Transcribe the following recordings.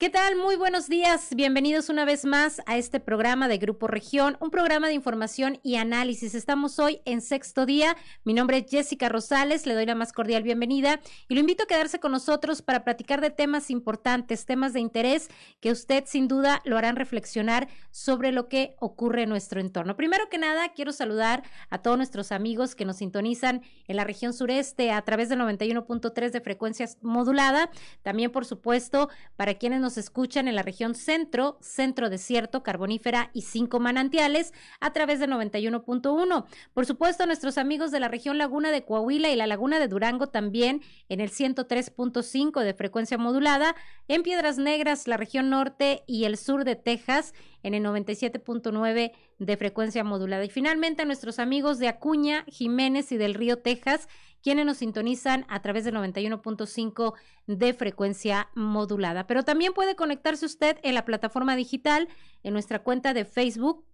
¿Qué tal? Muy buenos días. Bienvenidos una vez más a este programa de Grupo Región, un programa de información y análisis. Estamos hoy en sexto día. Mi nombre es Jessica Rosales, le doy la más cordial bienvenida y lo invito a quedarse con nosotros para platicar de temas importantes, temas de interés que usted sin duda lo harán reflexionar sobre lo que ocurre en nuestro entorno. Primero que nada, quiero saludar a todos nuestros amigos que nos sintonizan en la región sureste a través del 91.3 de frecuencias modulada. También, por supuesto, para quienes nos escuchan en la región centro, centro desierto, carbonífera y cinco manantiales a través de 91.1. Por supuesto, nuestros amigos de la región Laguna de Coahuila y la Laguna de Durango también en el 103.5 de frecuencia modulada, en Piedras Negras, la región norte y el sur de Texas en el 97.9 de frecuencia modulada. Y finalmente a nuestros amigos de Acuña, Jiménez y del Río Texas, quienes nos sintonizan a través del 91.5 de frecuencia modulada. Pero también puede conectarse usted en la plataforma digital, en nuestra cuenta de Facebook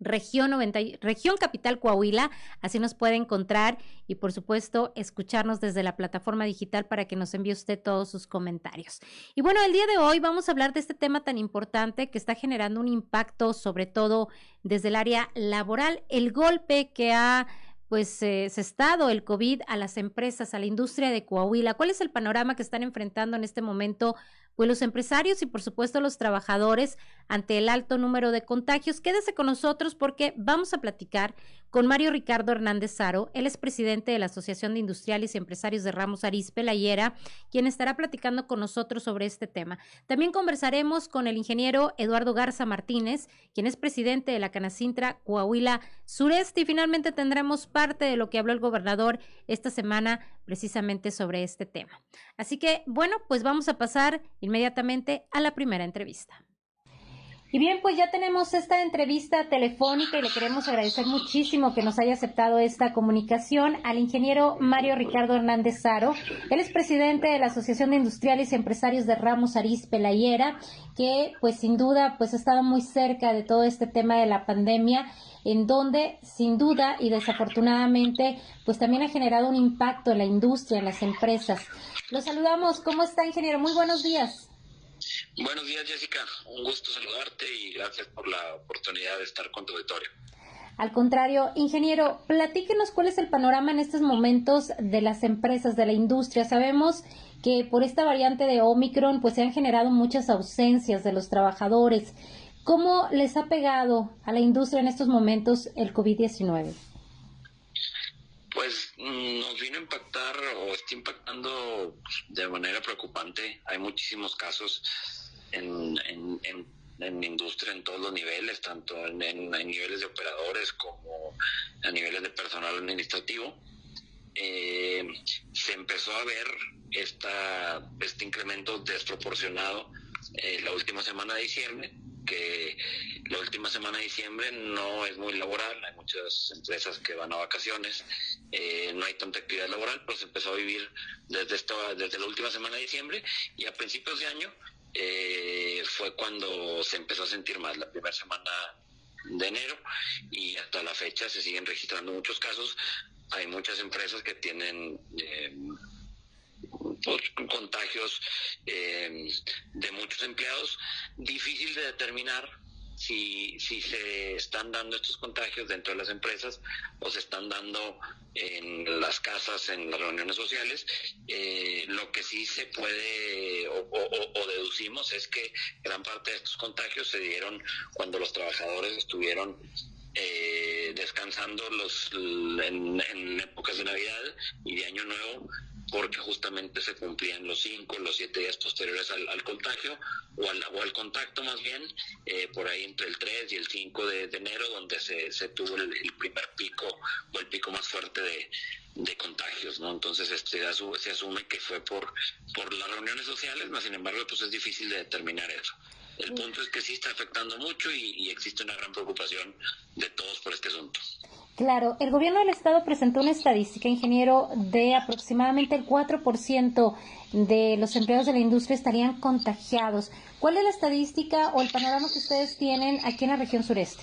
región 90, región capital Coahuila, así nos puede encontrar y por supuesto escucharnos desde la plataforma digital para que nos envíe usted todos sus comentarios. Y bueno, el día de hoy vamos a hablar de este tema tan importante que está generando un impacto sobre todo desde el área laboral, el golpe que ha pues eh, estado el COVID a las empresas, a la industria de Coahuila. ¿Cuál es el panorama que están enfrentando en este momento pues los empresarios y por supuesto los trabajadores ante el alto número de contagios. Quédese con nosotros porque vamos a platicar con Mario Ricardo Hernández Saro. Él es presidente de la Asociación de Industriales y Empresarios de Ramos Arizpe, La Hiera, quien estará platicando con nosotros sobre este tema. También conversaremos con el ingeniero Eduardo Garza Martínez, quien es presidente de la Canacintra Coahuila Sureste. Y finalmente tendremos parte de lo que habló el gobernador esta semana precisamente sobre este tema. Así que, bueno, pues vamos a pasar inmediatamente a la primera entrevista. Y bien, pues ya tenemos esta entrevista telefónica y le queremos agradecer muchísimo que nos haya aceptado esta comunicación al ingeniero Mario Ricardo Hernández Saro. Él es presidente de la Asociación de Industriales y Empresarios de Ramos Arizpe Pelayera, que pues sin duda pues ha estado muy cerca de todo este tema de la pandemia en donde sin duda y desafortunadamente pues también ha generado un impacto en la industria, en las empresas. Los saludamos. ¿Cómo está, ingeniero? Muy buenos días. Buenos días, Jessica. Un gusto saludarte y gracias por la oportunidad de estar con tu auditorio. Al contrario, ingeniero, platíquenos cuál es el panorama en estos momentos de las empresas, de la industria. Sabemos que por esta variante de Omicron, pues se han generado muchas ausencias de los trabajadores. ¿Cómo les ha pegado a la industria en estos momentos el COVID-19? Pues mm, nos vino a impactar o está impactando de manera preocupante. Hay muchísimos casos en, en, en, industria en todos los niveles, tanto en, niveles de operadores como a niveles de personal administrativo. Eh, se empezó a ver esta, este incremento desproporcionado eh, la última semana de diciembre que la última semana de diciembre no es muy laboral, hay muchas empresas que van a vacaciones, eh, no hay tanta actividad laboral, pero se empezó a vivir desde, esta, desde la última semana de diciembre y a principios de año eh, fue cuando se empezó a sentir más, la primera semana de enero y hasta la fecha se siguen registrando muchos casos. Hay muchas empresas que tienen eh, contagios eh, de muchos empleados. Difícil de determinar si, si se están dando estos contagios dentro de las empresas o se están dando en las casas, en las reuniones sociales. Eh, lo que sí se puede o, deducimos es que gran parte de estos contagios se dieron cuando los trabajadores estuvieron eh, descansando los en, épocas de Navidad y de Año Nuevo porque justamente se cumplían los cinco, los siete días posteriores al, contagio o al, o al, contacto más bien, eh, por ahí entre el 3 y el 5 de, enero, donde se, se tuvo el, primer pico o el pico más fuerte de, contagios, ¿no? Entonces este, se asume que fue por, por las reuniones sociales, más sin embargo pues es difícil de determinar eso. El punto es que sí está afectando mucho y, existe una gran preocupación de todos por este asunto. Claro, el gobierno del estado presentó una estadística, ingeniero, de aproximadamente el 4% de los empleados de la industria estarían contagiados. ¿Cuál es la estadística o el panorama que ustedes tienen aquí en la región sureste?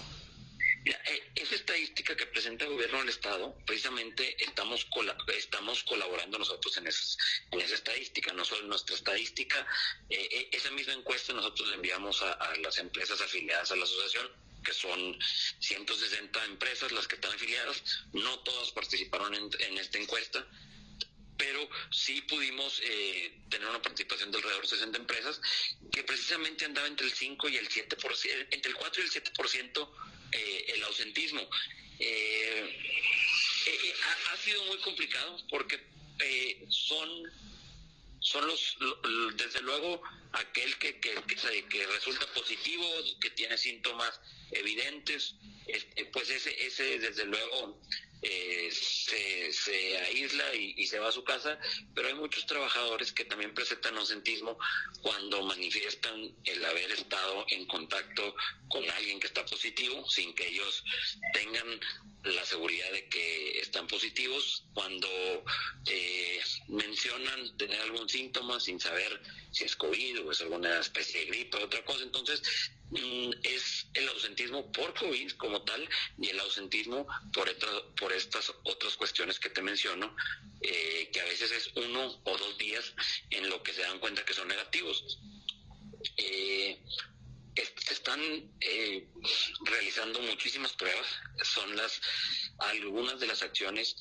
Eh, esa estadística que presenta el gobierno del Estado, precisamente estamos, estamos colaborando nosotros en, en esa estadística, no solo nuestra estadística, eh, eh, esa misma encuesta nosotros la enviamos a, las empresas afiliadas a la asociación que son 160 empresas las que están afiliadas, no todas participaron en, esta encuesta, pero sí pudimos tener una participación de alrededor de 60 empresas que precisamente andaba entre el 5 y el 7%, entre el 4 y el 7% eh, el ausentismo. Eh, eh, ha, sido muy complicado porque son son los, desde luego aquel que, que, que, resulta positivo, que tiene síntomas evidentes, este, pues ese, ese desde luego eh, se, aísla y, se va a su casa, pero hay muchos trabajadores que también presentan ausentismo cuando manifiestan el haber estado en contacto con alguien que está positivo sin que ellos tengan la seguridad de que están positivos, cuando eh, mencionan tener algún síntoma sin saber si es COVID o es alguna especie de gripe o otra cosa. Entonces, mm, es el ausentismo por COVID como tal y el ausentismo por, por estas otras cuestiones que te menciono, eh, que a veces es uno o dos días en lo que se dan cuenta que son negativos. Eh, se están eh, realizando muchísimas pruebas, son las algunas de las acciones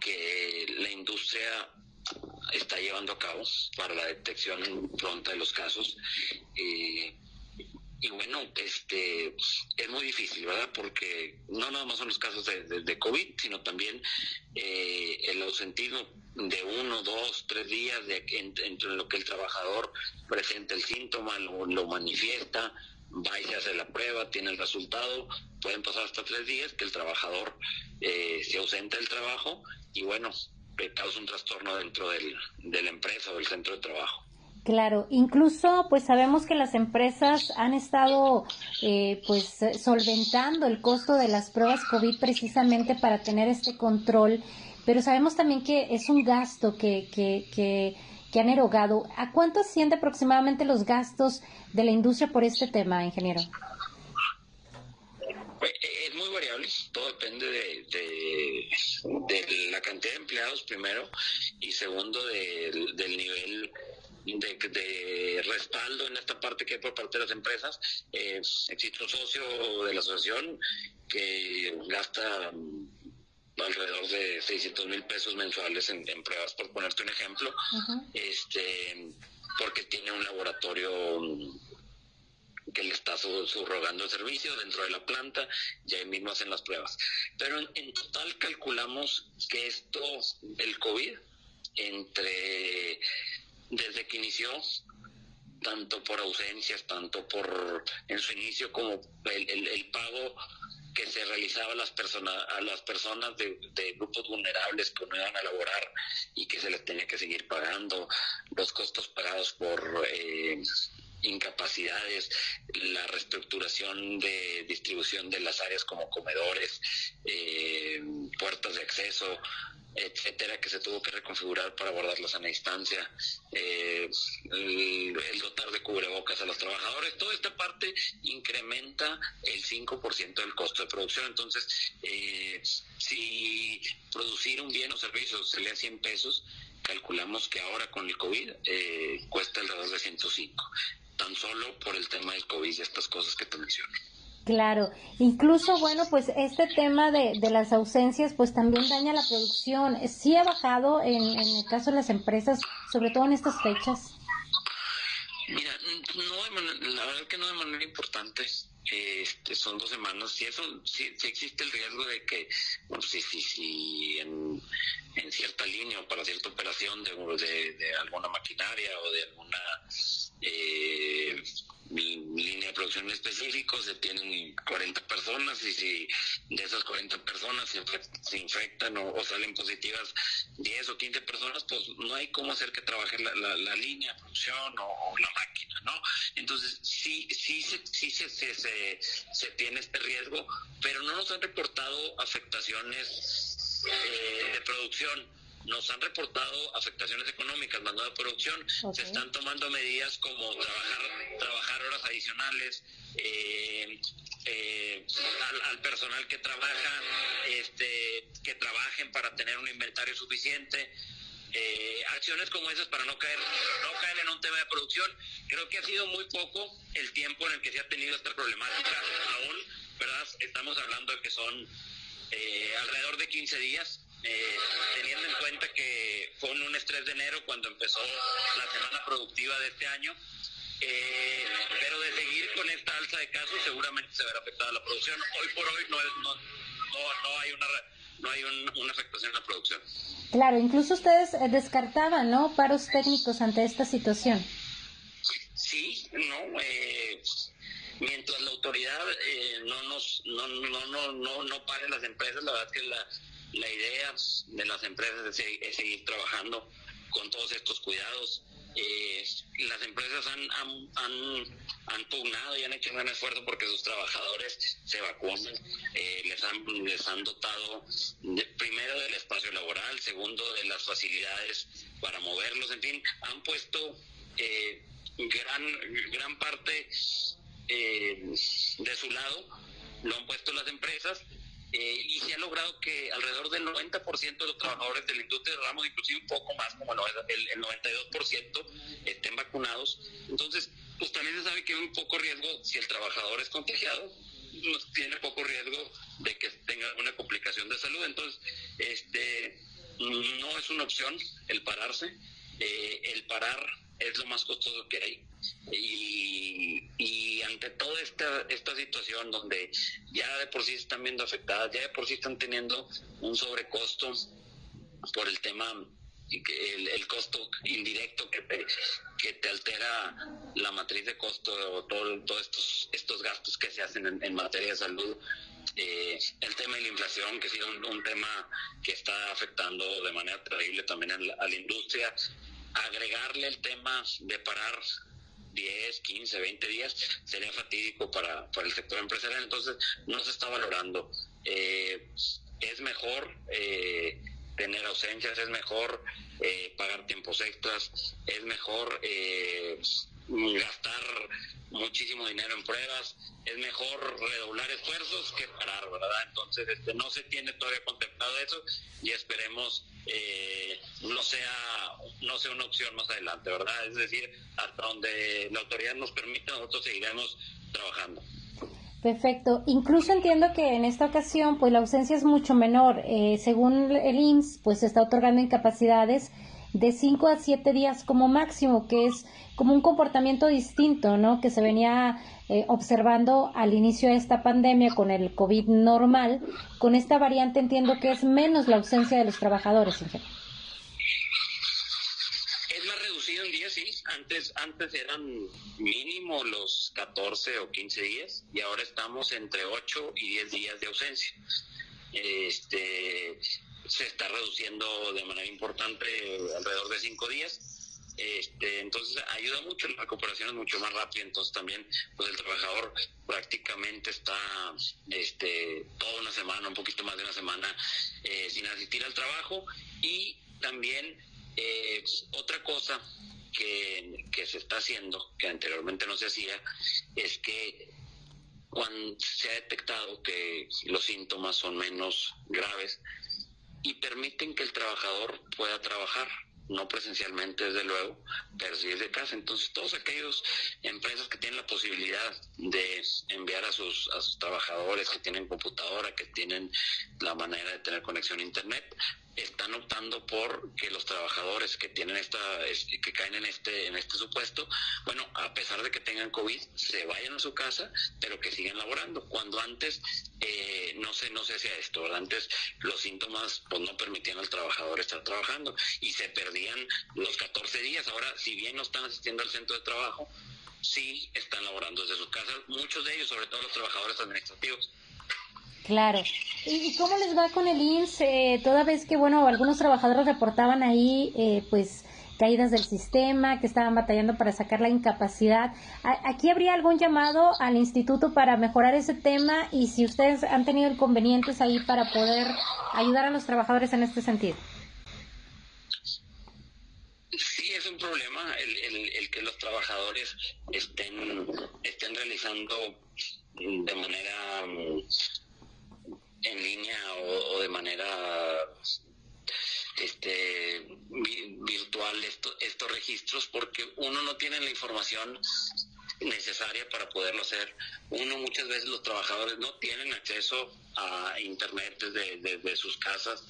que la industria está llevando a cabo para la detección pronta de los casos. Eh, y bueno, este es muy difícil, ¿verdad? Porque no nada más son los casos de, COVID, sino también eh, el ausentismo de uno, dos, tres días de entre lo que el trabajador presenta el síntoma, lo, lo manifiesta, va y se hace la prueba, tiene el resultado, pueden pasar hasta tres días que el trabajador eh, se ausenta del trabajo y bueno, causa un trastorno dentro del, de la empresa o del centro de trabajo. Claro, incluso pues sabemos que las empresas han estado eh, pues solventando el costo de las pruebas COVID precisamente para tener este control, pero sabemos también que es un gasto que, que, que, han erogado. ¿A cuánto asciende aproximadamente los gastos de la industria por este tema, ingeniero? Pues, es muy variable, todo depende de, de, la cantidad de empleados primero y segundo del, nivel de, respaldo en esta parte que hay por parte de las empresas. Eh, existe un socio de la asociación que gasta alrededor de 600 mil pesos mensuales en, pruebas, por ponerte un ejemplo, este porque tiene un laboratorio que le está subrogando el servicio dentro de la planta y ahí mismo hacen las pruebas. Pero en, total calculamos que esto, el COVID, entre desde que inició, tanto por ausencias, tanto por en su inicio como el, pago que se realizaba a las personas a las personas de, grupos vulnerables que no iban a laborar y que se les tenía que seguir pagando los costos pagados por eh, incapacidades, la reestructuración de distribución de las áreas como comedores, eh, puertas de acceso, etcétera, que se tuvo que reconfigurar para abordar la distancia, eh, el, dotar de cubrebocas a los trabajadores, toda esta parte incrementa el 5% del costo de producción. Entonces, eh, si producir un bien o servicio se le da 100 pesos, calculamos que ahora con el COVID eh, cuesta alrededor de 105 tan solo por el tema del COVID y estas cosas que te menciono. Claro, incluso, bueno, pues este tema de, de las ausencias, pues también daña la producción. ¿Sí ha bajado en, en el caso de las empresas, sobre todo en estas fechas? Mira, no la verdad que no de manera importante. Este, son dos semanas. Si eso, si, existe el riesgo de que, bueno, si, si, si en, cierta línea o para cierta operación de, de, de alguna maquinaria o de alguna eh, línea de producción específico, se tienen 40 personas y si de esas 40 personas se, infectan o, salen positivas 10 o 15 personas, pues no hay cómo hacer que trabaje la, la, línea de producción o, la máquina, ¿no? Entonces sí, sí, sí, se, se, se, se tiene este riesgo, pero no nos han reportado afectaciones eh, de producción nos han reportado afectaciones económicas, mandado de producción, se están tomando medidas como trabajar, trabajar horas adicionales, eh, eh, al, personal que trabaja, este, que trabajen para tener un inventario suficiente. Eh, acciones como esas para no caer, no caer en un tema de producción. Creo que ha sido muy poco el tiempo en el que se ha tenido esta problemática. Aún, ¿verdad? Estamos hablando de que son eh, alrededor de 15 días. Teniendo en cuenta que fue un estrés de enero cuando empezó la semana productiva de este año, eh, pero de seguir con esta alza de casos seguramente se verá afectada la producción. Hoy por hoy no, no, no, hay, una, no hay una afectación en la producción. Claro, incluso ustedes eh, descartaban, ¿no? Paros técnicos ante esta situación. Sí, no. Eh, mientras la autoridad eh, no nos no, no, no, no, no pare las empresas, la verdad es que la, la idea de las empresas es seguir trabajando con todos estos cuidados. Eh, las empresas han, han, han, pugnado y han hecho un gran esfuerzo porque sus trabajadores se vacunen, eh, les, han, les han dotado primero del espacio laboral, segundo de las facilidades para moverlos, en fin, han puesto eh, gran, gran parte eh, de su lado, lo han puesto las empresas eh, y se ha logrado que alrededor del 90% de los trabajadores de la industria de ramos, inclusive un poco más, como el, el 92%, estén vacunados. Entonces, pues también se sabe que hay un poco riesgo, si el trabajador es contagiado, tiene poco riesgo de que tenga una complicación de salud. Entonces, este no es una opción el pararse. Eh, el parar es lo más costoso que hay. Y, ante toda esta, esta situación donde ya de por sí se están viendo afectadas, ya de por sí están teniendo un sobrecosto por el tema, el, costo indirecto que te, que te altera la matriz de costo, o todos todo estos, estos gastos que se hacen en, materia de salud, eh, el tema de la inflación, que ha sido un, tema que está afectando de manera terrible también a la industria, agregarle el tema de parar 10, 15, 20 días sería fatídico para, el sector empresarial, entonces no se está valorando. Eh, es mejor eh, tener ausencias, es mejor eh, pagar tiempos extras, es mejor gastar muchísimo dinero en pruebas, es mejor redoblar esfuerzos que parar, ¿verdad? Entonces, este, no se tiene todavía contemplado eso y esperemos eh, no sea no sea una opción más adelante, ¿verdad? Es decir, hasta donde la autoridad nos permita, nosotros seguiremos trabajando. Perfecto. Incluso entiendo que en esta ocasión, pues la ausencia es mucho menor. Eh, según el IMSS, pues se está otorgando incapacidades de 5 a 7 días como máximo, que es como un comportamiento distinto, ¿no? Que se venía eh, observando al inicio de esta pandemia con el COVID normal. Con esta variante entiendo que es menos la ausencia de los trabajadores, Es más reducido en días, sí. Antes, antes eran mínimo los 14 o 15 días y ahora estamos entre 8 y 10 días de ausencia. Este, se está reduciendo de manera importante alrededor de cinco días. Este, entonces ayuda mucho, la recuperación es mucho más rápida, entonces también pues el trabajador prácticamente está este, toda una semana, un poquito más de una semana eh, sin asistir al trabajo y también eh, otra cosa que, que se está haciendo, que anteriormente no se hacía, es que cuando se ha detectado que los síntomas son menos graves, y permiten que el trabajador pueda trabajar, no presencialmente desde luego, pero sí desde casa. Entonces todos aquellos empresas que tienen la posibilidad de enviar a sus, a sus trabajadores que tienen computadora, que tienen la manera de tener conexión a internet, están optando por que los trabajadores que tienen esta que caen en este en este supuesto bueno a pesar de que tengan covid se vayan a su casa pero que sigan laborando. Cuando antes eh, no se no se hacía esto antes los síntomas pues no permitían al trabajador estar trabajando y se perdían los 14 días. Ahora si bien no están asistiendo al centro de trabajo sí están laborando desde sus casas. Muchos de ellos sobre todo los trabajadores administrativos Claro. ¿Y cómo les va con el INS? Eh, toda vez que, bueno, algunos trabajadores reportaban ahí, eh, pues, caídas del sistema, que estaban batallando para sacar la incapacidad. ¿Aquí habría algún llamado al instituto para mejorar ese tema y si ustedes han tenido inconvenientes ahí para poder ayudar a los trabajadores en este sentido? un problema el, el, que los trabajadores estén, estén realizando de manera mm, en línea o, de manera este virtual estos registros porque uno no tiene la información necesaria para poderlo hacer. Uno, muchas veces los trabajadores no tienen acceso a internet desde, desde sus casas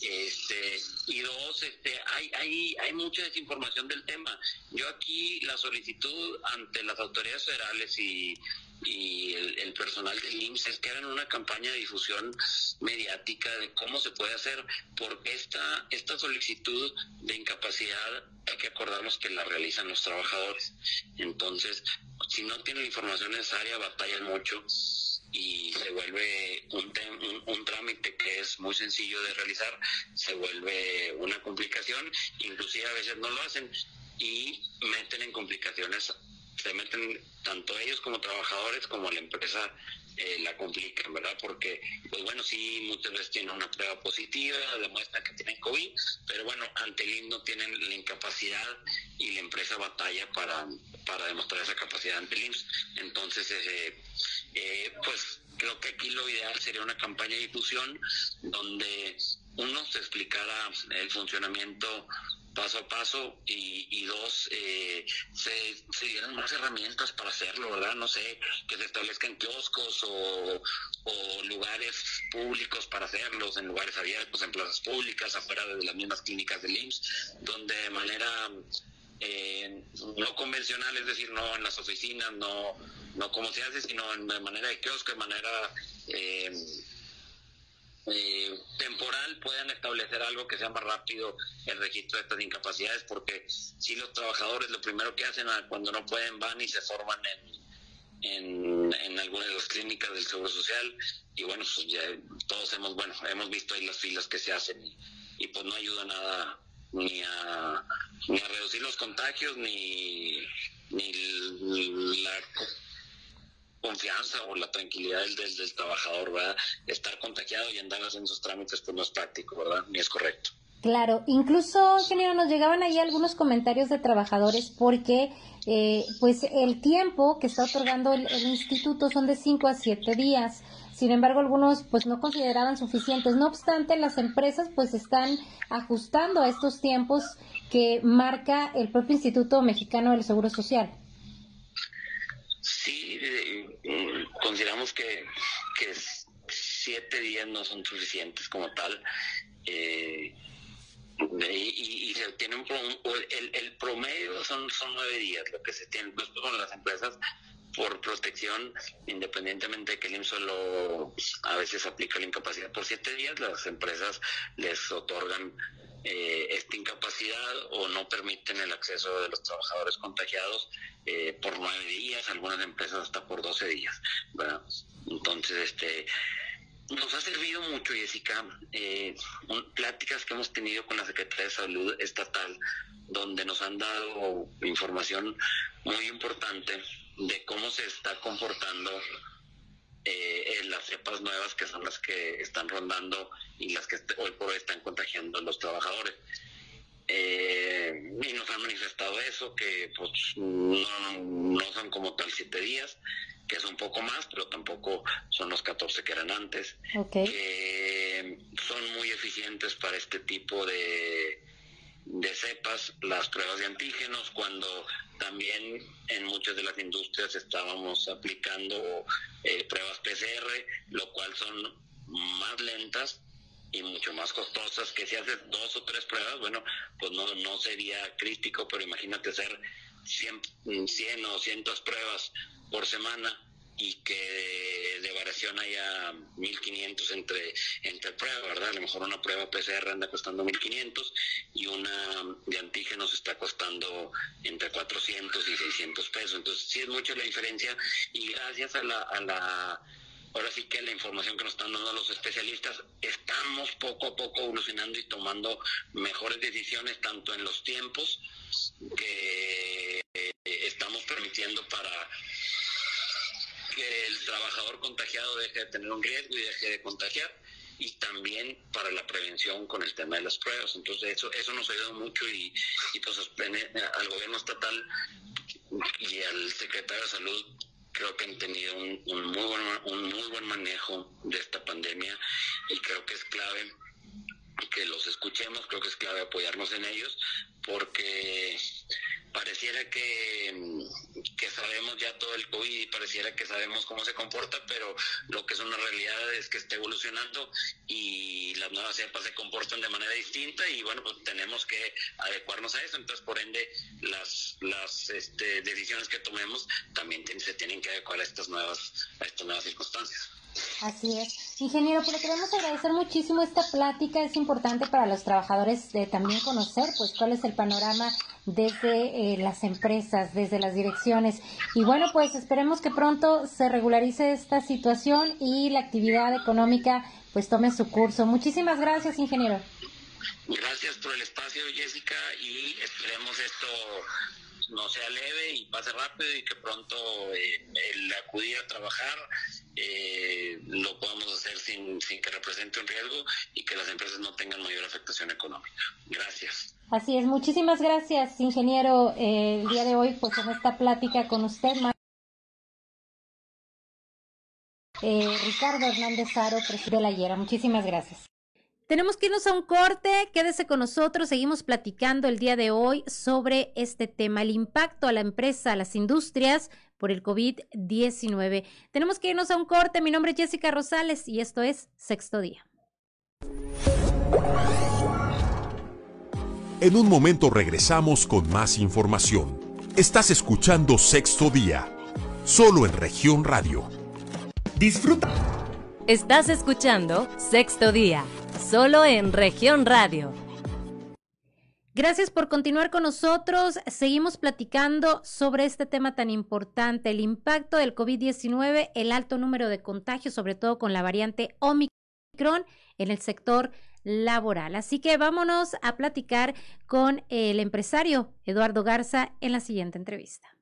este, y dos, este, hay, hay, hay mucha desinformación del tema. Yo aquí la solicitud ante las autoridades federales y, y el, personal del IMSS es que hagan una campaña de difusión mediática de cómo se puede hacer, porque esta, esta solicitud de incapacidad hay que acordarnos que la realizan los trabajadores. Entonces, si no tienen la información necesaria, batallan mucho y se vuelve un, un, trámite que es muy sencillo de realizar, se vuelve una complicación, inclusive a veces no lo hacen y meten en complicaciones, se meten tanto ellos como trabajadores como la empresa eh, la complican, ¿verdad? Porque, pues bueno, sí, muchas veces tienen una prueba positiva, demuestran que tienen COVID, pero bueno, ante el no tienen la incapacidad y la empresa batalla para, para demostrar esa capacidad ante el IMSS. Entonces, eh, eh, pues creo que aquí lo ideal sería una campaña de difusión donde uno se explicara el funcionamiento paso a paso y, dos, eh, se, dieran más herramientas para hacerlo, ¿verdad? No sé, que se establezcan kioscos o, lugares públicos para hacerlos, en lugares abiertos, en plazas públicas, afuera de las mismas clínicas del IMSS, donde de manera eh, no convencional, es decir, no en las oficinas, no, no como se hace, sino en, de manera de kiosco, de manera... Eh, eh, temporal puedan establecer algo que sea más rápido el registro de estas incapacidades, porque si los trabajadores lo primero que hacen cuando no pueden van y se forman en, en, algunas de las clínicas del Seguro Social y bueno, pues todos hemos, bueno, hemos visto ahí las filas que se hacen y, pues no ayuda nada ni a, ni a reducir los contagios ni, ni la confianza o la tranquilidad del, del, trabajador, ¿verdad? Estar contagiado y andar haciendo sus trámites, pues no es práctico, ¿verdad? Ni es correcto. Claro, incluso, ingeniero, nos llegaban ahí algunos comentarios de trabajadores porque, eh, pues, el tiempo que está otorgando el, instituto son de 5 a 7 días. Sin embargo, algunos, pues, no consideraban suficientes. No obstante, las empresas, pues, están ajustando a estos tiempos que marca el propio Instituto Mexicano del Seguro Social. Sí, eh, consideramos que, que siete días no son suficientes como tal. Eh, y, se tiene un, el, el, promedio son, son nueve días lo que se tiene pues, con las empresas por protección, independientemente de que el IMSS solo a veces aplica la incapacidad por siete días, las empresas les otorgan eh, esta incapacidad o no permiten el acceso de los trabajadores contagiados eh, por nueve días, algunas empresas hasta por doce días. Entonces, este nos ha servido mucho, Jessica, eh, pláticas que hemos tenido con la Secretaría de Salud Estatal, donde nos han dado información muy importante de cómo se está comportando eh, las cepas nuevas que son las que están rondando y las que hoy por hoy están contagiando a los trabajadores. Eh, y nos han manifestado eso, que pues no, no son como tal siete días, que es un poco más, pero tampoco son los 14 que eran antes, que son muy eficientes para este tipo de, de cepas, las pruebas de antígenos, cuando también en muchas de las industrias estábamos aplicando eh, pruebas PCR, lo cual son más lentas y mucho más costosas que si haces dos o tres pruebas, bueno, pues no, no sería crítico, pero imagínate hacer 100, 100 o 200 pruebas por semana y que de variación haya 1500 entre entre pruebas, ¿verdad? A lo mejor una prueba PCR anda costando 1500 y una de antígenos está costando entre 400 y 600 pesos. Entonces, sí es mucho la diferencia y gracias a la, a la ahora sí que la información que nos están dando los especialistas, estamos poco a poco evolucionando y tomando mejores decisiones tanto en los tiempos que eh, estamos permitiendo para que el trabajador contagiado deje de tener un riesgo y deje de contagiar y también para la prevención con el tema de las pruebas. Entonces eso, eso nos ha ayudado mucho y, y pues al gobierno estatal y al secretario de salud creo que han tenido un, un, muy buen, un muy buen manejo de esta pandemia y creo que es clave que los escuchemos, creo que es clave apoyarnos en ellos, porque pareciera que, que sabemos ya todo el COVID y pareciera que sabemos cómo se comporta, pero lo que es una realidad es que está evolucionando y las nuevas cepas se comportan de manera distinta y bueno, pues tenemos que adecuarnos a eso, entonces por ende las, las este, decisiones que tomemos también se tienen que adecuar a estas nuevas, a estas nuevas circunstancias. Así es. Ingeniero, pero queremos agradecer muchísimo esta plática. Es importante para los trabajadores de también conocer pues cuál es el panorama desde eh, las empresas, desde las direcciones. Y bueno, pues esperemos que pronto se regularice esta situación y la actividad económica pues tome su curso. Muchísimas gracias, ingeniero. Gracias por el espacio, Jessica, y esperemos esto no sea leve y pase rápido y que pronto eh, el acudir a trabajar eh, lo podamos hacer sin, sin que represente un riesgo y que las empresas no tengan mayor afectación económica. Gracias. Así es, muchísimas gracias, ingeniero, eh, el día de hoy, pues en esta plática con usted, eh, Ricardo Hernández Aro, presidente de la Hiera. Muchísimas gracias. Tenemos que irnos a un corte, quédese con nosotros, seguimos platicando el día de hoy sobre este tema, el impacto a la empresa, a las industrias por el COVID-19. Tenemos que irnos a un corte, mi nombre es Jessica Rosales y esto es Sexto Día. En un momento regresamos con más información. Estás escuchando Sexto Día, solo en región radio. Disfruta. Estás escuchando Sexto Día solo en región radio. Gracias por continuar con nosotros. Seguimos platicando sobre este tema tan importante, el impacto del COVID-19, el alto número de contagios, sobre todo con la variante Omicron en el sector laboral. Así que vámonos a platicar con el empresario Eduardo Garza en la siguiente entrevista.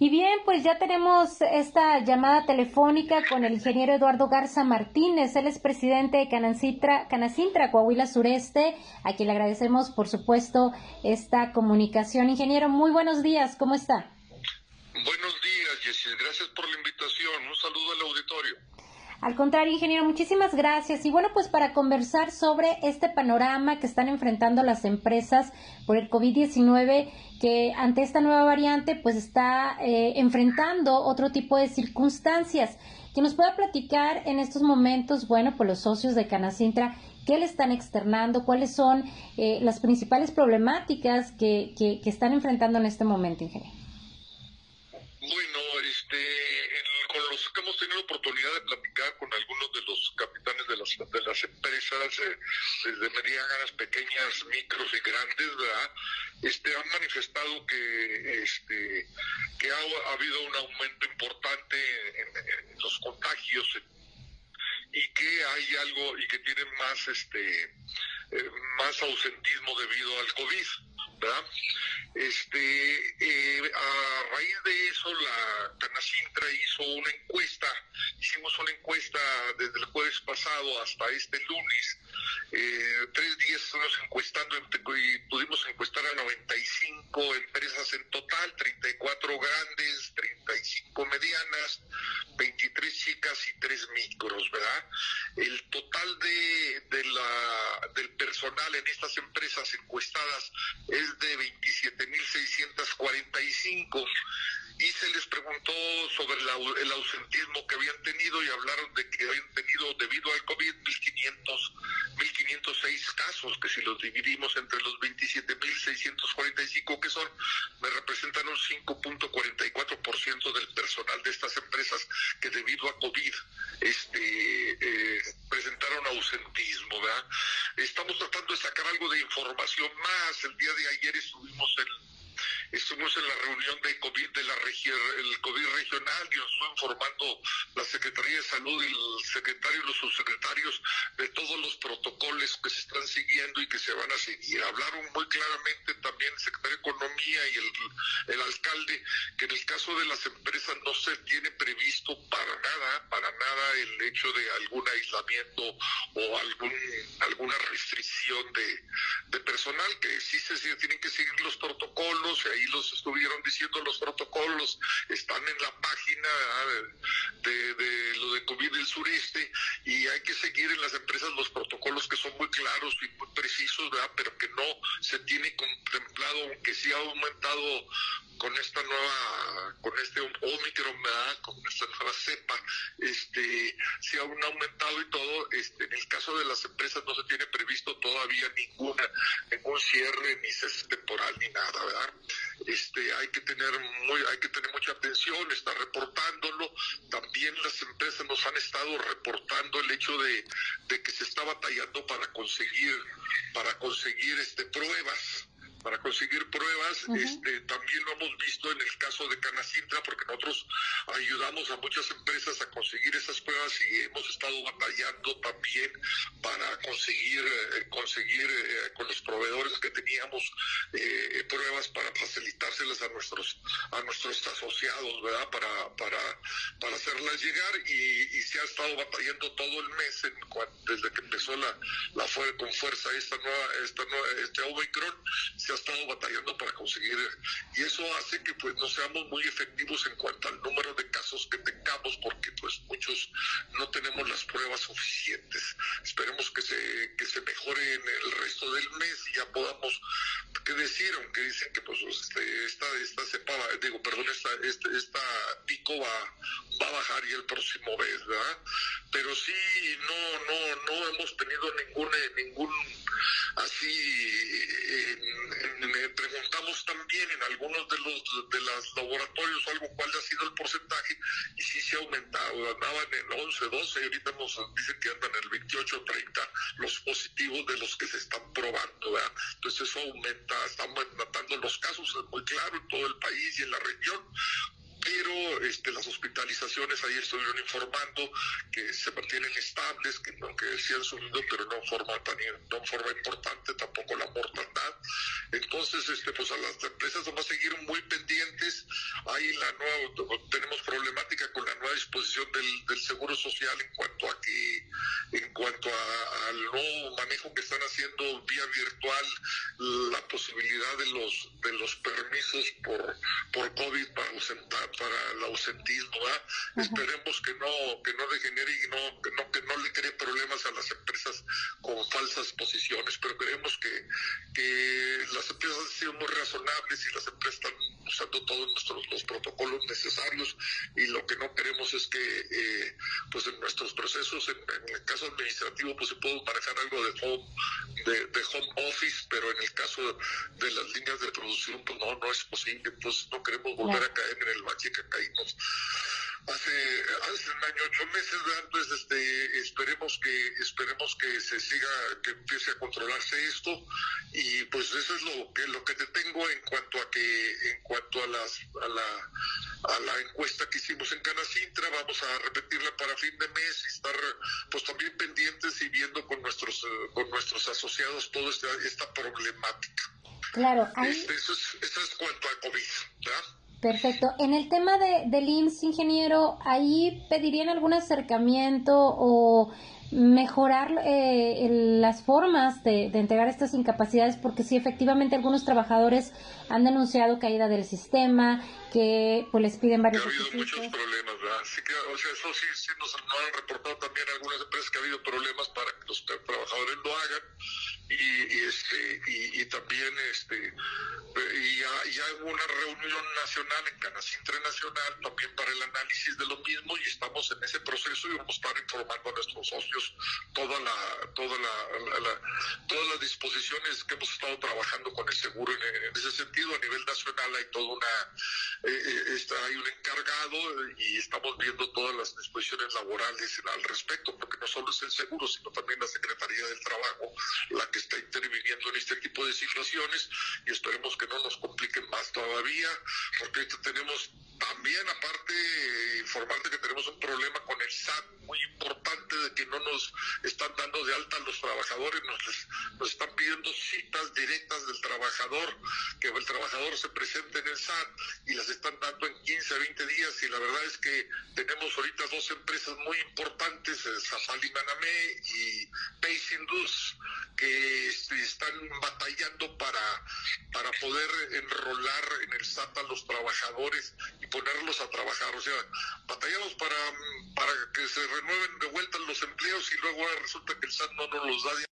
Y bien, pues ya tenemos esta llamada telefónica con el ingeniero Eduardo Garza Martínez. Él es presidente de Canacintra, Canacintra, Coahuila Sureste, a quien le agradecemos, por supuesto, esta comunicación. Ingeniero, muy buenos días, ¿cómo está? Buenos días, Jessis. Gracias por la invitación. Un saludo al auditorio. Al contrario, ingeniero, muchísimas gracias. Y bueno, pues para conversar sobre este panorama que están enfrentando las empresas por el COVID-19, que ante esta nueva variante pues está eh, enfrentando otro tipo de circunstancias. Que nos pueda platicar en estos momentos, bueno, pues los socios de Canacintra, qué le están externando, cuáles son eh, las principales problemáticas que, que, que están enfrentando en este momento, ingeniero. Bueno, este, que hemos tenido oportunidad de platicar con algunos de los capitanes de las, de las empresas, eh, desde medianas, pequeñas, micros y grandes, ¿verdad? Este, han manifestado que, este, que ha, habido un aumento importante en, los contagios y que hay algo y que tienen más, este, eh, más ausentismo debido al COVID. Este, eh, a raíz de eso, la Canacintra hizo una encuesta, hicimos una encuesta desde el jueves pasado hasta este lunes. Eh, tres días estuvimos encuestando y pudimos encuestar a 95 empresas en total, 34 grandes, 35 medianas, 23 chicas y 3 micros, ¿verdad? El total de, de la, del personal en estas empresas encuestadas es de 27.645 y se les preguntó sobre el ausentismo que habían tenido y hablaron de que habían tenido debido al COVID 1.500, 1.506 casos, que si los dividimos entre los 27.645 que son, me representan un 5.44% del personal de estas empresas que debido a COVID este, eh, presentaron ausentismo. ¿verdad? Estamos tratando de sacar algo de información más. El día de ayer estuvimos en estuvimos en la reunión de COVID de la región, el COVID regional y nos fue informando la Secretaría de Salud y el secretario y los subsecretarios de todos los protocolos que se están siguiendo y que se van a seguir. Hablaron muy claramente también el secretario de Economía y el, el alcalde que en el caso de las empresas no se tiene previsto para nada, para nada el hecho de algún aislamiento o algún alguna restricción de, de personal, que sí se, tienen que seguir los protocolos, y ahí los estuvieron diciendo los protocolos, están en la página de, de lo de COVID del sureste, y hay que seguir en las empresas los protocolos que son muy claros y muy precisos, ¿verdad? Pero que no se tiene contemplado, aunque sí ha aumentado con esta nueva, con este Omicron, con esta nueva cepa, este, se ha aumentado y todo, este, en el caso de las empresas no se tiene previsto todavía ninguna, ningún cierre, ni cese temporal, ni nada, ¿verdad? Este, hay que tener muy, hay que tener mucha atención, está reportándolo, también las empresas nos han estado reportando el hecho de, de que se está batallando para conseguir, para conseguir este pruebas para conseguir pruebas. este, también lo hemos visto en el caso de Canacintra, porque nosotros ayudamos a muchas empresas a conseguir esas pruebas y hemos estado batallando también para conseguir, eh, conseguir eh, con los proveedores que teníamos eh, pruebas para facilitárselas a nuestros, a nuestros asociados, ¿verdad? Para, para, para hacerlas llegar y, se ha estado batallando todo el mes en, desde que empezó la, la fue con fuerza esta nueva, esta nueva, este Omicron, se ha estado batallando para conseguir y eso hace que pues no seamos muy efectivos en cuanto al número de casos que tengamos porque pues muchos no tenemos las pruebas suficientes. Esperemos que se, que se mejore en el resto del mes y ya podamos que decir, aunque dicen que pues este, esta, esta cepa, digo, perdón, esta, este, esta pico va, va a bajar y el próximo mes, ¿verdad? Pero sí, no, no, no hemos tenido ningún, ningún de los de los laboratorios algo cuál ha sido el porcentaje y sí se ha aumentado, andaban en 11, 12 y ahorita nos dicen que andan en el 28, 30 los positivos de los que se están probando, ¿verdad? Entonces eso aumenta, estamos matando los casos, es muy claro en todo el país y en la región, pero este, las hospitalizaciones ahí estuvieron informando que se mantienen estables, que aunque sí han subido, pero no en forma tan no en forma importante, tampoco la mortandad. Entonces, este, pues a las empresas vamos a seguir muy pendientes. Ahí la nueva, tenemos problemática con la nueva disposición del, del seguro social en cuanto a que, en cuanto al nuevo manejo que están haciendo vía virtual, la posibilidad de los de los permisos por, por COVID para ausentar para el ausentismo, Esperemos que no, que no degenere y no, que no, que no le cree problemas a las empresas con falsas posiciones, pero creemos que, que las empresas han sido muy razonables y las empresas están usando todos nuestros los protocolos necesarios y lo que no queremos es que eh, pues en nuestros procesos, en, el caso administrativo, pues se puede manejar algo de home, de, de, home office, pero en el caso de las líneas de producción, pues no, no es posible, entonces no queremos volver a caer en el bache que caímos hace, hace un año, ocho meses, Entonces, este, esperemos que, esperemos que se siga, que empiece a controlarse esto, y pues eso es lo que, lo que te tengo en cuanto a que, en cuanto a las, a la, a la encuesta que hicimos en Vamos a repetirla para fin de mes y estar, pues también pendientes y viendo con nuestros, con nuestros asociados toda esta, esta problemática. Claro, este, eso, es, eso es cuanto a COVID, ¿verdad? Perfecto. En el tema de, del IMSS, ingeniero, ¿ahí pedirían algún acercamiento o mejorar eh, las formas de, de, entregar estas incapacidades? Porque sí, efectivamente, algunos trabajadores han denunciado caída del sistema, que pues les piden varios Ha habido muchos problemas, ¿verdad? Sí que, o sea, eso sí, sí nos han reportado también algunas empresas que ha habido problemas para que los trabajadores lo hagan. Y, este y, también este y ya, hubo una reunión nacional en Canacintra Nacional también para el análisis de lo mismo y estamos en ese proceso y vamos a estar informando a nuestros socios toda la toda la, todas las disposiciones que hemos estado trabajando con el seguro en, ese sentido a nivel nacional. Hay toda una eh, eh, está, hay un encargado y estamos viendo todas las disposiciones laborales al respecto porque no solo es el seguro sino también la Secretaría del Trabajo la que está interviniendo en este tipo de situaciones y esperemos que no nos compliquen más todavía, porque tenemos también, aparte, informarte que tenemos un problema con el SAT muy importante de que no nos están dando de alta a los trabajadores, nos, nos están pidiendo citas directas del trabajador, que el trabajador se presente en el SAT y las están dando en 15 a 20 días y la verdad es que tenemos ahorita dos empresas muy importantes, Safali Manamé y Pace Indus, que este, están batallando para, para poder enrolar en el SAT a los trabajadores y ponerlos a trabajar. O sea, batallamos para, para que se renueven de vuelta los empleos y luego resulta que el SAT no nos los da de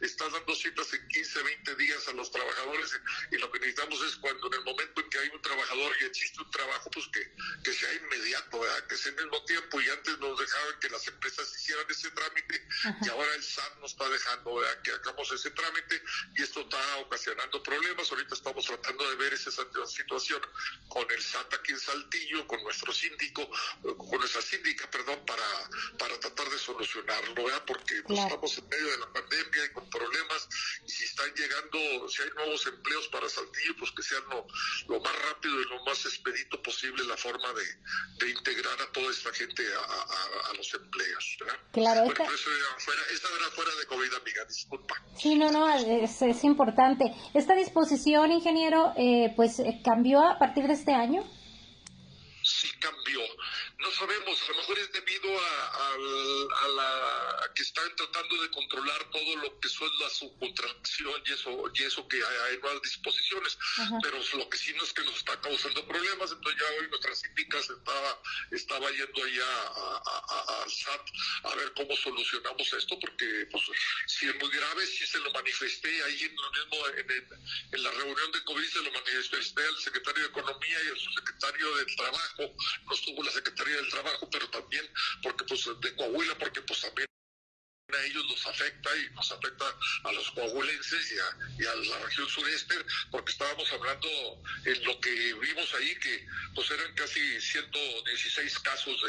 está dando citas en 15, 20 días a los trabajadores y lo que necesitamos es cuando en el momento en que hay un trabajador y existe un trabajo, pues que, que sea inmediato, que sea al mismo tiempo y antes nos dejaban que las empresas hicieran ese trámite y ahora el SAT nos está dejando que hagamos ese trámite y esto está ocasionando problemas. Ahorita estamos tratando de ver esa situación con el SAT aquí en Saltillo, con nuestro síndico, con nuestra síndica, perdón, para, para tratar de solucionarlo, porque pues, estamos en medio de la pandemia y con problemas, y si están llegando, si hay nuevos empleos para Saltillo, pues que sean lo, lo más rápido y lo más expedito posible la forma de, de integrar a toda esta gente a, a, los empleos. Claro, esta... fuera, esta era fuera de COVID, amiga, disculpa. Sí, no, no, es, es importante. Esta disposición, ingeniero, eh, pues cambió a partir de este año. Sí cambió no sabemos, a lo mejor es debido a, la que están tratando de controlar todo lo que son la subcontracción y eso, y eso que hay, nuevas disposiciones, pero lo que sí no es que nos está causando problemas, entonces ya hoy nuestra síndica estaba, estaba yendo allá al SAT a ver cómo solucionamos esto, porque pues si es muy grave, si se lo manifesté ahí en lo mismo, en, la reunión de COVID se lo manifesté al secretario de Economía y al subsecretario del Trabajo, no estuvo la secretaria del Trabajo, pero también porque pues de Coahuila, porque pues también a ellos los afecta y nos afecta a los coahuilenses y a, la región sureste, porque estábamos hablando en lo que vimos ahí, que pues eran casi 116 casos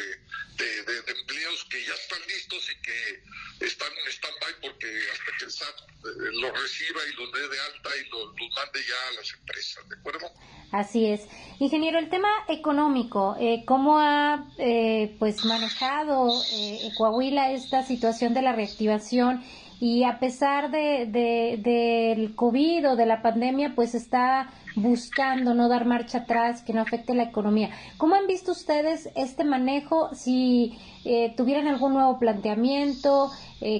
de, de, empleos que ya están listos y que están en stand-by porque hasta que el SAT eh, los reciba y los dé de alta y los, los mande ya a las empresas, ¿de acuerdo? Así es. Ingeniero, el tema económico, eh, ¿cómo ha eh, pues manejado eh, Coahuila esta situación de la reactivación? Y a pesar de, del COVID o de la pandemia, pues está buscando no dar marcha atrás, que no afecte la economía. ¿Cómo han visto ustedes este manejo? Si eh, tuvieran algún nuevo planteamiento,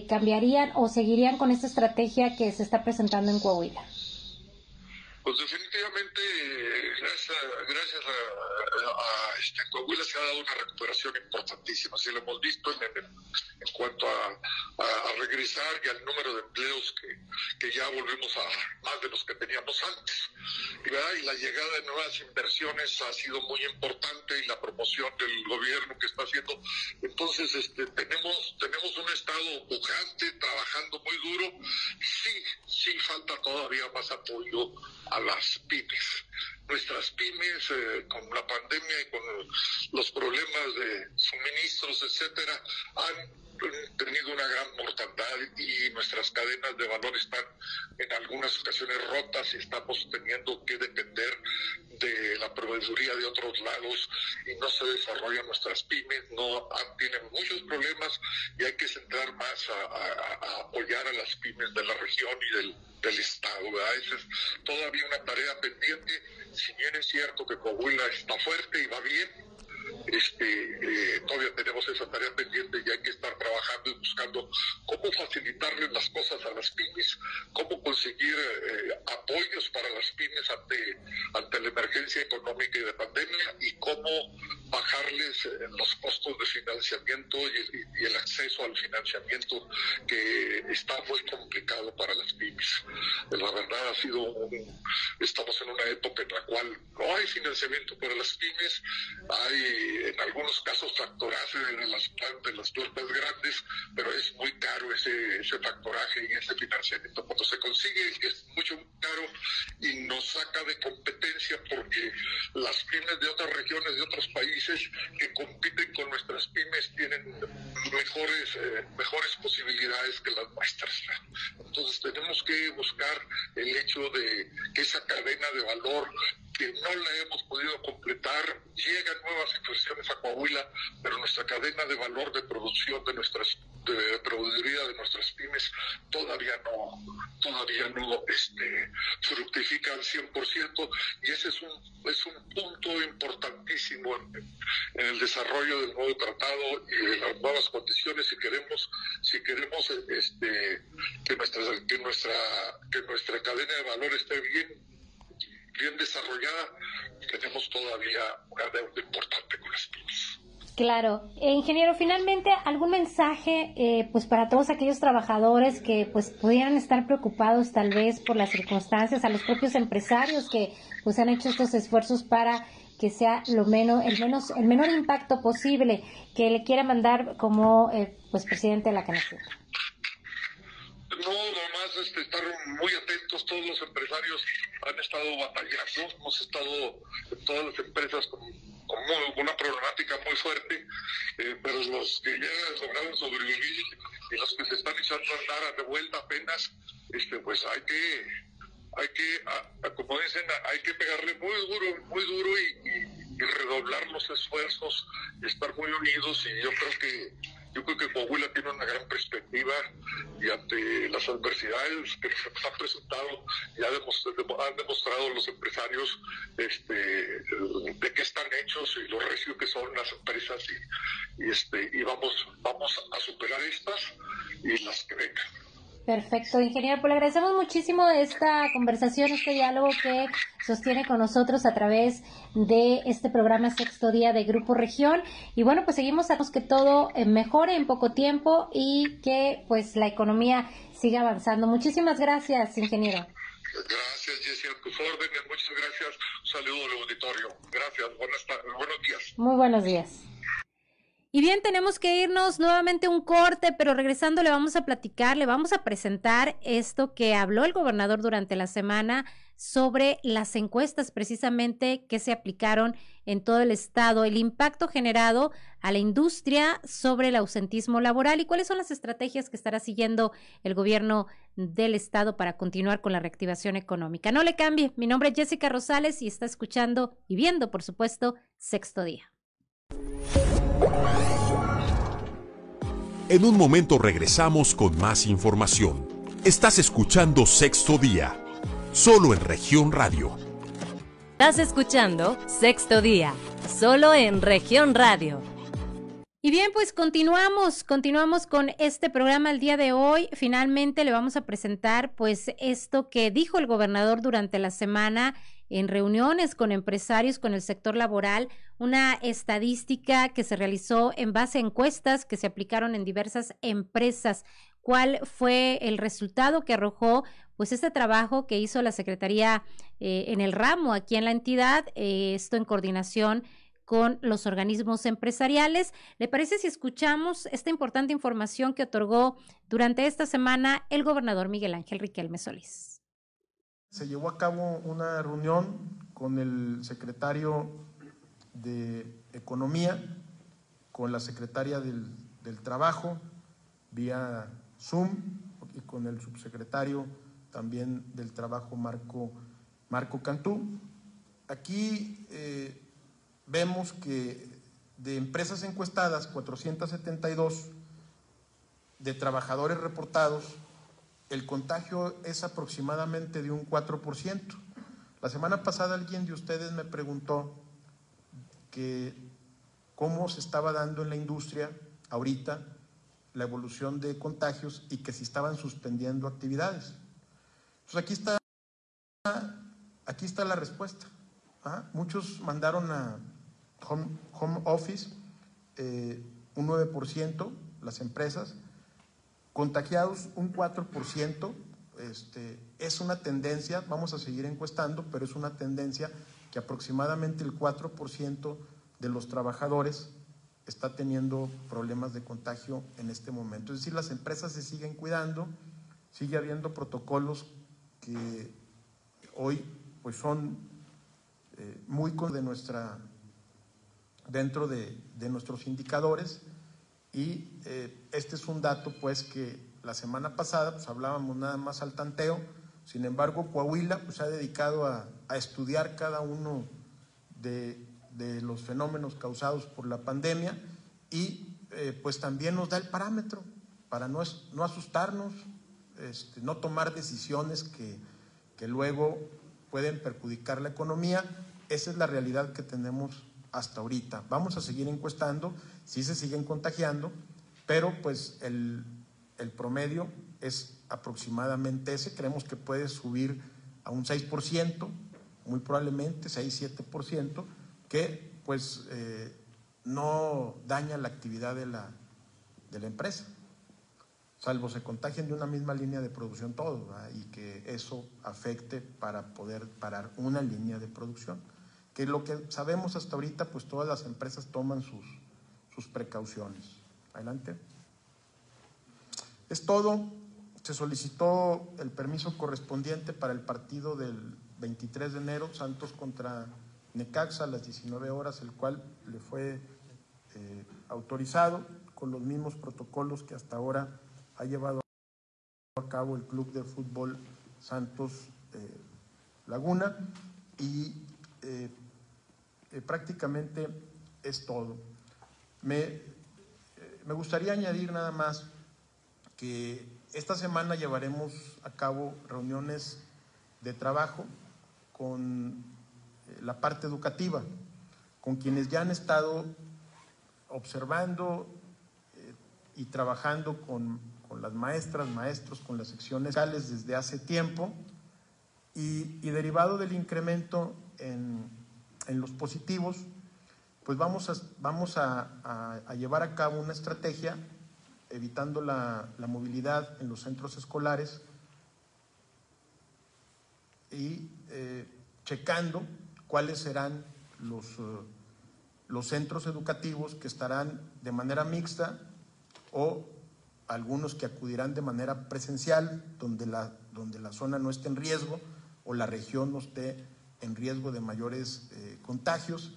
cambiarían o seguirían con esta estrategia que se está presentando en Coahuila. Pues definitivamente, gracias, gracias a, este, Coahuila se ha dado una recuperación importantísima. Así lo hemos visto en, en, cuanto a, regresar y al número de empleos que, que, ya volvemos a más de los que teníamos antes. Y, la llegada de nuevas inversiones ha sido muy importante y la promoción del gobierno que está haciendo. Entonces, este, tenemos, tenemos un Estado pujante, trabajando muy duro. Sí, sí falta todavía más apoyo a las pymes. Nuestras pymes, eh, con la pandemia y con los problemas de suministros, etcétera, han tenido una gran mortandad y nuestras cadenas de valor están en algunas ocasiones rotas y estamos teniendo que depender de la proveeduría de otros lados y no se desarrollan nuestras pymes, no tienen muchos problemas y hay que centrar más a, apoyar a las pymes de la región y del, Estado. Esa es todavía una tarea pendiente, si bien es cierto que Coahuila está fuerte y va bien, este, eh, todavía tenemos esa tarea pendiente y hay que estar trabajando y buscando cómo facilitarles las cosas a las pymes, cómo conseguir eh, apoyos para las pymes ante, ante la emergencia económica y de pandemia y cómo bajarles eh, los costos de financiamiento y, el acceso al financiamiento que está muy complicado para las pymes. La verdad ha sido un, estamos en una época en la cual no hay financiamiento para las pymes, hay en algunos casos factoraje de las plantas, las plantas grandes, pero es muy caro ese, ese factoraje y ese financiamiento. Cuando se consigue es mucho caro y nos saca de competencia porque las pymes de otras regiones, de otros países que compiten con nuestras pymes tienen mejores, eh, mejores posibilidades que las nuestras. Entonces tenemos que buscar el hecho de que esa cadena de valor que no la hemos podido completar, llegan nuevas inversiones a Coahuila, pero nuestra cadena de valor de producción de nuestras de productividad de nuestras pymes todavía no todavía no este, fructifica al 100% y ese es un es un punto importantísimo en, el desarrollo del nuevo tratado y de las nuevas condiciones si queremos si queremos este que nuestra que nuestra que nuestra cadena de valor esté bien bien desarrollada, tenemos todavía una deuda importante con las pymes. Claro, eh, ingeniero, finalmente algún mensaje, eh, pues para todos aquellos trabajadores que pues pudieran estar preocupados tal vez por las circunstancias, a los propios empresarios que pues han hecho estos esfuerzos para que sea lo menos, el menos, el menor impacto posible que le quiera mandar como eh, pues presidente de la Canasta. No, nomás este, estar muy atentos, todos los empresarios han estado batallando, hemos estado en todas las empresas con, una problemática muy fuerte, eh, pero los que ya lograron sobrevivir y los que se están echando a andar de vuelta apenas, este, pues hay que, hay que, como dicen, hay que pegarle muy duro, muy duro y, redoblar los esfuerzos, y estar muy unidos y yo creo que yo creo que Coahuila tiene una gran perspectiva y ante las adversidades que se han presentado ya han demostrado los empresarios este, de qué están hechos y lo recio que son las empresas y, este, y vamos, vamos a superar estas y las que vengan. Perfecto, ingeniero. Pues le agradecemos muchísimo esta conversación, este diálogo que sostiene con nosotros a través de este programa Sexto Día de Grupo Región. Y bueno, pues seguimos a que todo eh, mejore en poco tiempo y que pues la economía siga avanzando. Muchísimas gracias, ingeniero. Gracias, Jessy, a tus órdenes. Muchas gracias. Un saludo al auditorio. Gracias. buenos días. Muy buenos días. Y bien, tenemos que irnos nuevamente un corte, pero regresando le vamos a platicar, le vamos a presentar esto que habló el gobernador durante la semana sobre las encuestas precisamente que se aplicaron en todo el estado, el impacto generado a la industria sobre el ausentismo laboral y cuáles son las estrategias que estará siguiendo el gobierno del estado para continuar con la reactivación económica. No le cambie, mi nombre es Jessica Rosales y está escuchando y viendo, por supuesto, Sexto Día. En un momento regresamos con más información. Estás escuchando Sexto Día, solo en región radio. Estás escuchando Sexto Día, solo en región radio. Y bien, pues continuamos, continuamos con este programa el día de hoy. Finalmente le vamos a presentar pues esto que dijo el gobernador durante la semana en reuniones con empresarios, con el sector laboral, una estadística que se realizó en base a encuestas que se aplicaron en diversas empresas. ¿Cuál fue el resultado que arrojó pues este trabajo que hizo la Secretaría eh, en el ramo aquí en la entidad, eh, esto en coordinación con los organismos empresariales. ¿Le parece si escuchamos esta importante información que otorgó durante esta semana el gobernador Miguel Ángel Riquelme Solís? Se llevó a cabo una reunión con el secretario de Economía, con la secretaria del, Trabajo, vía Zoom, y con el subsecretario también del Trabajo, Marco, Marco Cantú. Aquí eh, vemos que de empresas encuestadas, 472, de trabajadores reportados, el contagio es aproximadamente de un 4%. La semana pasada alguien de ustedes me preguntó que cómo se estaba dando en la industria ahorita la evolución de contagios y que si estaban suspendiendo actividades. Entonces aquí está, aquí está la respuesta. ¿ah? Muchos mandaron a home, office eh, un 9%, las empresas, Contagiados un 4%, este, es una tendencia, vamos a seguir encuestando, pero es una tendencia que aproximadamente el 4% de los trabajadores está teniendo problemas de contagio en este momento. Es decir, las empresas se siguen cuidando, sigue habiendo protocolos que hoy pues son eh, muy de nuestra, dentro de, de nuestros indicadores y eh, este es un dato pues que la semana pasada, pues hablábamos nada más al tanteo. Sin embargo, Coahuila pues, ha dedicado a, estudiar cada uno de, los fenómenos causados por la pandemia y eh, pues también nos da el parámetro para no, no asustarnos, este, no tomar decisiones que, que luego pueden perjudicar la economía. Esa es la realidad que tenemos hasta ahorita. Vamos a seguir encuestando, si se siguen contagiando, pero pues el, promedio es aproximadamente ese. Creemos que puede subir a un 6%, muy probablemente 6-7%, que pues eh, no daña la actividad de la, empresa salvo se contagien de una misma línea de producción todos, y que eso afecte para poder parar una línea de producción. Que lo que sabemos hasta ahorita, pues todas las empresas toman sus, sus precauciones. Adelante. Es todo. Se solicitó el permiso correspondiente para el partido del 23 de enero, Santos contra Necaxa a las 19 horas, el cual le fue eh, autorizado con los mismos protocolos que hasta ahora ha llevado a cabo el Club de Fútbol Santos eh, Laguna y eh, prácticamente es todo. Me, me gustaría añadir nada más que esta semana llevaremos a cabo reuniones de trabajo con la parte educativa, con quienes ya han estado observando y trabajando con con las maestras, maestros, con las secciones desde hace tiempo y, derivado del incremento en, los positivos, pues vamos, a, vamos a, llevar a cabo una estrategia evitando la, movilidad en los centros escolares y eh, checando cuáles serán los, eh, los centros educativos que estarán de manera mixta o algunos que acudirán de manera presencial, donde la, donde la zona no esté en riesgo o la región no esté en riesgo de mayores eh, contagios,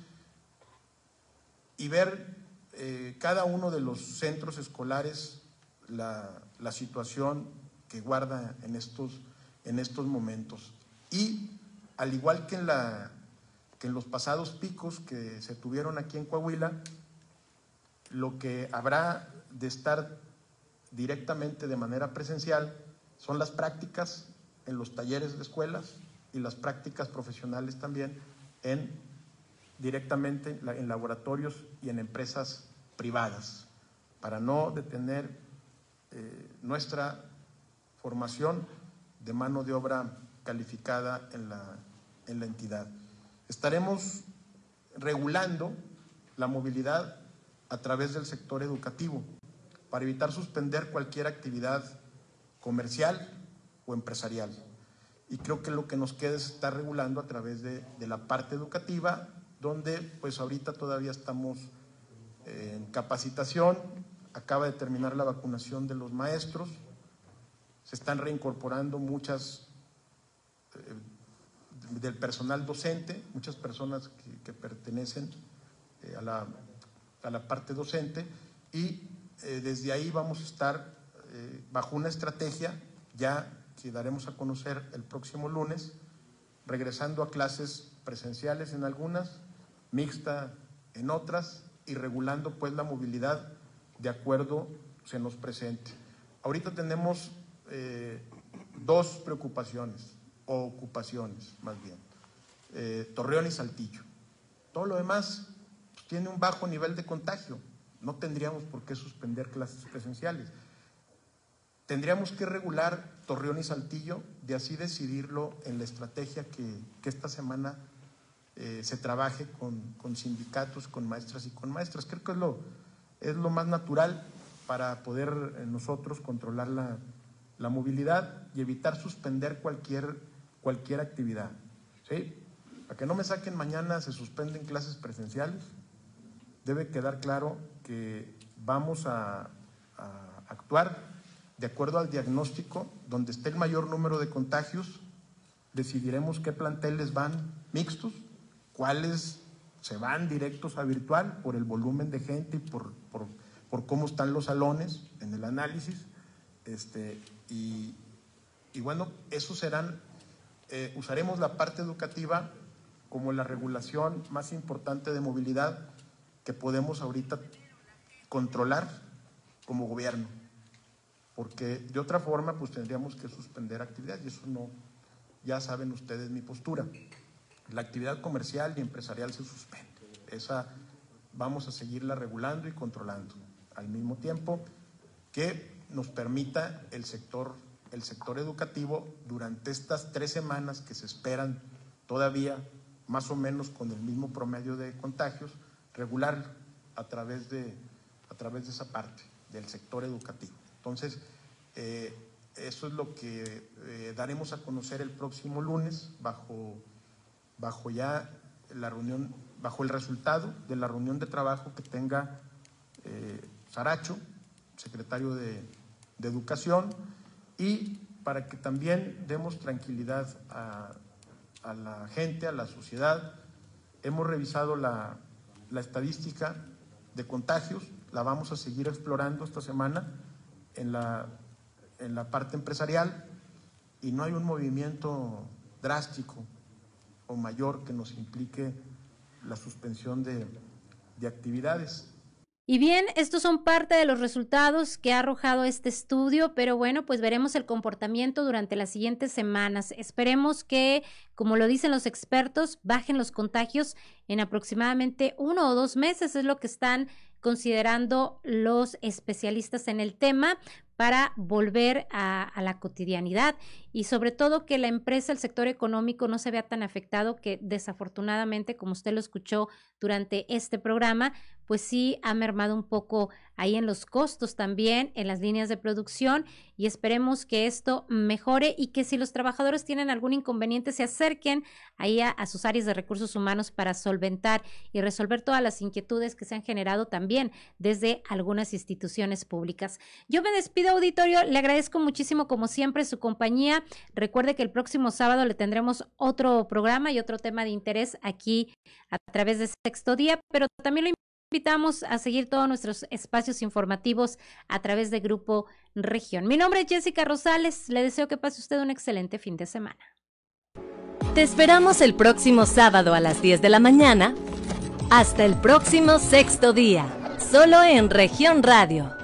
y ver eh, cada uno de los centros escolares la, situación que guarda en estos, en estos momentos. Y al igual que en, la, que en los pasados picos que se tuvieron aquí en Coahuila, lo que habrá de estar directamente de manera presencial son las prácticas en los talleres de escuelas y las prácticas profesionales también en directamente en laboratorios y en empresas privadas, para no detener eh, nuestra formación de mano de obra calificada en la, en la entidad. Estaremos regulando la movilidad a través del sector educativo para evitar suspender cualquier actividad comercial o empresarial. Y creo que lo que nos queda es estar regulando a través de, la parte educativa, donde pues ahorita todavía estamos eh, en capacitación, acaba de terminar la vacunación de los maestros, se están reincorporando muchas eh, del personal docente, muchas personas que, pertenecen eh, a, la, a la parte docente. Y desde ahí vamos a estar bajo una estrategia ya que daremos a conocer el próximo lunes, regresando a clases presenciales en algunas, mixta en otras y regulando pues la movilidad de acuerdo se nos presente. Ahorita tenemos eh, dos preocupaciones o ocupaciones más bien, Torreón y Saltillo. Todo lo demás pues, tiene un bajo nivel de contagio no tendríamos por qué suspender clases presenciales. Tendríamos que regular Torreón y Saltillo, de así decidirlo en la estrategia que, esta semana eh, se trabaje con, sindicatos, con maestras y con maestras. Creo que es lo, es lo más natural para poder eh, nosotros controlar la, movilidad y evitar suspender cualquier, cualquier actividad. ¿sí? Para que no me saquen mañana, se suspenden clases presenciales. Debe quedar claro que vamos a, actuar de acuerdo al diagnóstico, donde esté el mayor número de contagios, decidiremos qué planteles van mixtos, cuáles se van directos a virtual por el volumen de gente y por, por, cómo están los salones en el análisis, Este, y, bueno, eso serán, eh, usaremos la parte educativa como la regulación más importante de movilidad que podemos ahorita controlar como gobierno, porque de otra forma pues tendríamos que suspender actividades y eso no, ya saben ustedes mi postura. La actividad comercial y empresarial se suspende. Esa vamos a seguirla regulando y controlando al mismo tiempo que nos permita el sector, el sector educativo durante estas tres semanas que se esperan todavía más o menos con el mismo promedio de contagios, regular a través de, a través de esa parte del sector educativo. Entonces, eh, eso es lo que eh, daremos a conocer el próximo lunes bajo, bajo ya la reunión, bajo el resultado de la reunión de trabajo que tenga eh, Saracho, secretario de, Educación, y para que también demos tranquilidad a, la gente, a la sociedad. Hemos revisado la, la estadística de contagios, la vamos a seguir explorando esta semana en la en la parte empresarial y no hay un movimiento drástico o mayor que nos implique la suspensión de, de actividades. Y bien, estos son parte de los resultados que ha arrojado este estudio, pero bueno, pues veremos el comportamiento durante las siguientes semanas. Esperemos que, como lo dicen los expertos, bajen los contagios en aproximadamente uno o dos meses, es lo que están considerando los especialistas en el tema para volver a, la cotidianidad y sobre todo que la empresa, el sector económico no se vea tan afectado que desafortunadamente, como usted lo escuchó durante este programa, pues sí ha mermado un poco ahí en los costos también, en las líneas de producción y esperemos que esto mejore y que si los trabajadores tienen algún inconveniente se acerquen ahí a, sus áreas de recursos humanos para solventar y resolver todas las inquietudes que se han generado también desde algunas instituciones públicas. Yo me despido auditorio, le agradezco muchísimo como siempre su compañía. Recuerde que el próximo sábado le tendremos otro programa y otro tema de interés aquí a través de Sexto Día, pero también lo invitamos a seguir todos nuestros espacios informativos a través de Grupo Región. Mi nombre es Jessica Rosales. Le deseo que pase usted un excelente fin de semana. Te esperamos el próximo sábado a las 10 de la mañana. Hasta el próximo sexto día, solo en Región Radio